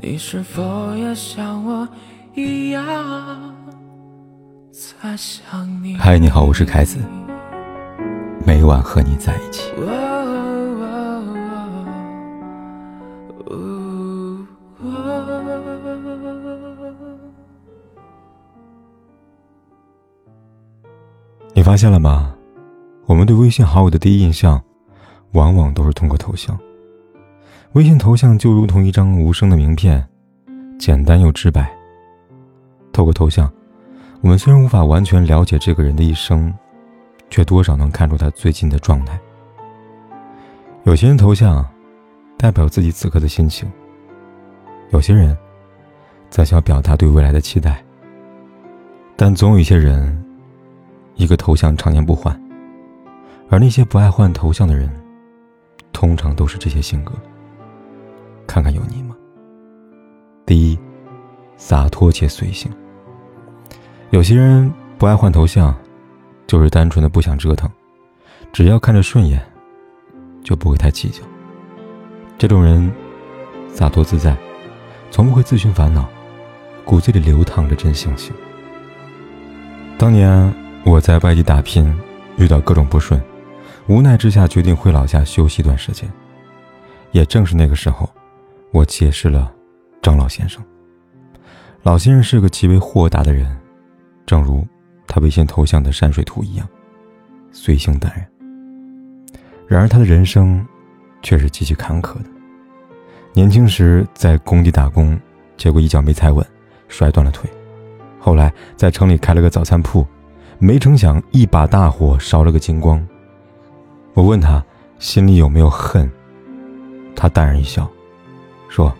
你是否也像我一样在想你？嗨，你好，我是凯子，每晚和你在一起。你发现了吗？我们对微信好友的第一印象，往往都是通过头像。微信头像就如同一张无声的名片，简单又直白。透过头像，我们虽然无法完全了解这个人的一生，却多少能看出他最近的状态。有些人头像代表自己此刻的心情，有些人则想表达对未来的期待。但总有一些人，一个头像常年不换，而那些不爱换头像的人，通常都是这些性格。看看有你吗？第一，洒脱且随性。有些人不爱换头像，就是单纯的不想折腾，只要看着顺眼，就不会太计较。这种人洒脱自在，从不会自寻烦恼，骨子里流淌着真性情。当年我在外地打拼，遇到各种不顺，无奈之下决定回老家休息一段时间。也正是那个时候。我结识了张老先生。老先生是个极为豁达的人，正如他微信头像的山水图一样，随性淡然。然而他的人生却是极其坎坷的。年轻时在工地打工，结果一脚没踩稳，摔断了腿。后来在城里开了个早餐铺，没成想一把大火烧了个精光。我问他心里有没有恨，他淡然一笑。说：“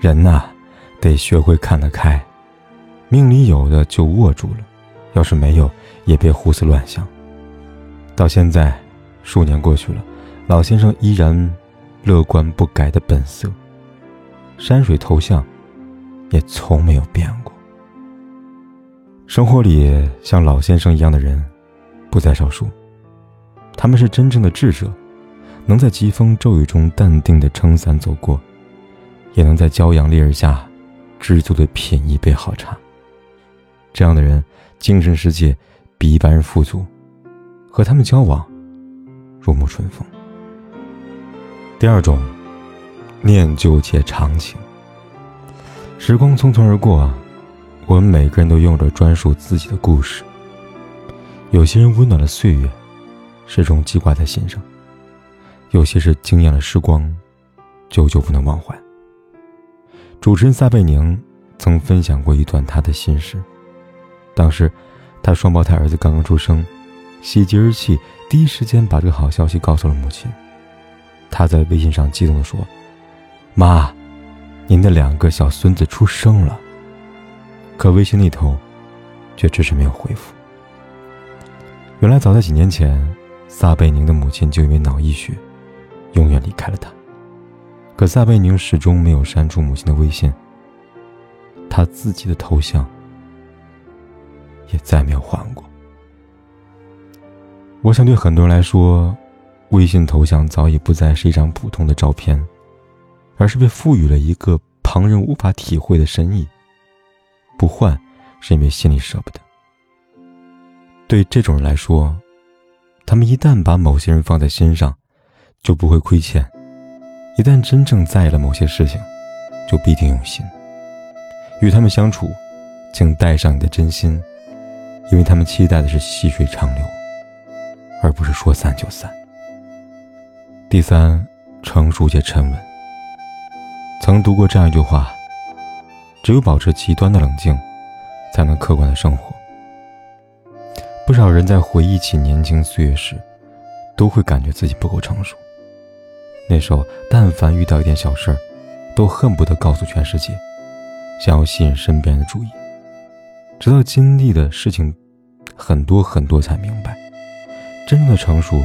人呐，得学会看得开，命里有的就握住了，要是没有，也别胡思乱想。”到现在，数年过去了，老先生依然乐观不改的本色，山水头像也从没有变过。生活里像老先生一样的人不在少数，他们是真正的智者，能在疾风骤雨中淡定的撑伞走过。也能在骄阳烈日下，知足的品一杯好茶。这样的人，精神世界比一般人富足，和他们交往，如沐春风。第二种，念旧且长情。时光匆匆而过，我们每个人都拥有着专属自己的故事。有些人温暖了岁月，始终记挂在心上；有些是惊艳了时光，久久不能忘怀。主持人撒贝宁曾分享过一段他的心事。当时，他双胞胎儿子刚刚出生，喜极而泣，第一时间把这个好消息告诉了母亲。他在微信上激动地说：“妈，您的两个小孙子出生了。”可微信那头，却迟迟没有回复。原来，早在几年前，撒贝宁的母亲就因为脑溢血，永远离开了他。可撒贝宁始终没有删除母亲的微信，他自己的头像也再没有换过。我想对很多人来说，微信头像早已不再是一张普通的照片，而是被赋予了一个旁人无法体会的深意。不换，是因为心里舍不得。对这种人来说，他们一旦把某些人放在心上，就不会亏欠。一旦真正在意了某些事情，就必定用心。与他们相处，请带上你的真心，因为他们期待的是细水长流，而不是说散就散。第三，成熟且沉稳。曾读过这样一句话：只有保持极端的冷静，才能客观的生活。不少人在回忆起年轻岁月时，都会感觉自己不够成熟。那时候，但凡遇到一点小事儿，都恨不得告诉全世界，想要吸引身边的注意。直到经历的事情很多很多，才明白，真正的成熟，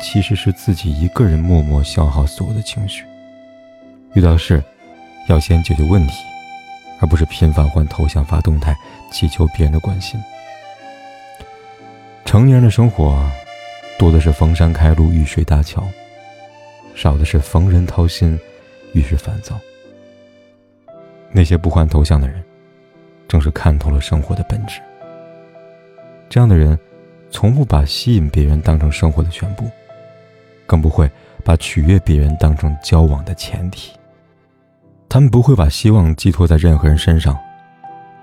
其实是自己一个人默默消耗所有的情绪。遇到事，要先解决问题，而不是频繁换头像、发动态，祈求别人的关心。成年人的生活，多的是逢山开路，遇水搭桥。少的是逢人掏心，遇事烦躁。那些不换头像的人，正是看透了生活的本质。这样的人，从不把吸引别人当成生活的全部，更不会把取悦别人当成交往的前提。他们不会把希望寄托在任何人身上，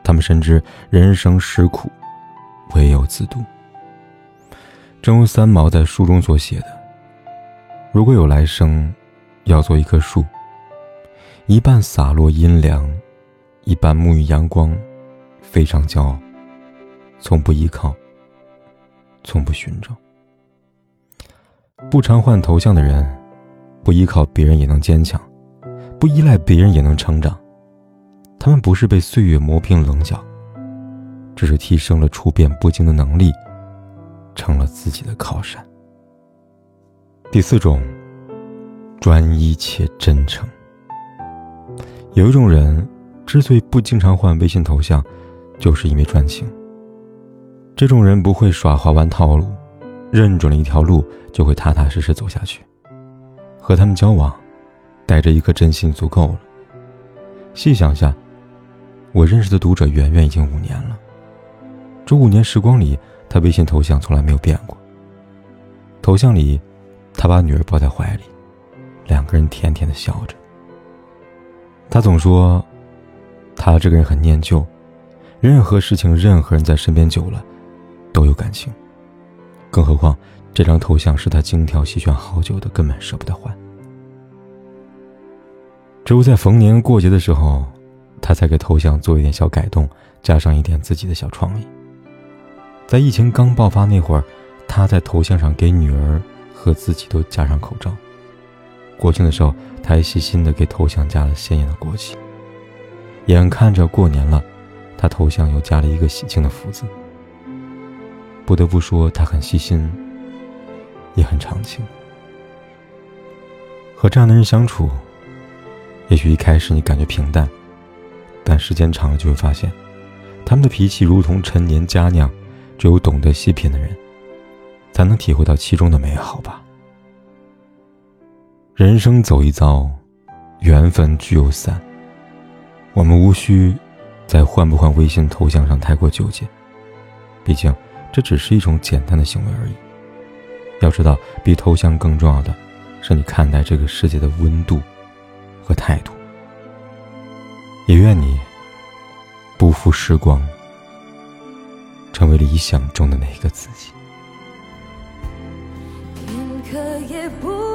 他们深知人生实苦，唯有自渡。正如三毛在书中所写的：“如果有来生，要做一棵树，一半洒落阴凉，一半沐浴阳光，非常骄傲。”从不依靠，从不寻找。不常换头像的人，不依靠别人也能坚强，不依赖别人也能成长。他们不是被岁月磨平棱角，只是提升了处变不惊的能力，成了自己的靠山。第四种，专一且真诚。有一种人，之所以不经常换微信头像，就是因为专情。这种人不会耍滑玩套路，认准了一条路就会踏踏实实走下去。和他们交往，带着一颗真心足够了。细想下，我认识的读者圆圆已经五年了，这五年时光里，他微信头像从来没有变过。头像里，他把女儿抱在怀里，两个人甜甜的笑着。他总说，他这个人很念旧，任何事情，任何人在身边久了。都有感情，更何况这张头像是他精挑细选好久的，根本舍不得换。只有在逢年过节的时候，他才给头像做一点小改动，加上一点自己的小创意。在疫情刚爆发那会儿，他在头像上给女儿和自己都加上口罩。国庆的时候，他还细心的给头像加了鲜艳的国旗。眼看着过年了，他头像又加了一个喜庆的福字。不得不说，他很细心，也很长情。和这样的人相处，也许一开始你感觉平淡，但时间长了就会发现，他们的脾气如同陈年佳酿，只有懂得细品的人，才能体会到其中的美好吧。人生走一遭，缘分聚又散，我们无需在换不换微信头像上太过纠结，毕竟。这只是一种简单的行为而已。要知道，比头像更重要的，是你看待这个世界的温度和态度。也愿你不负时光，成为理想中的那个自己。可也不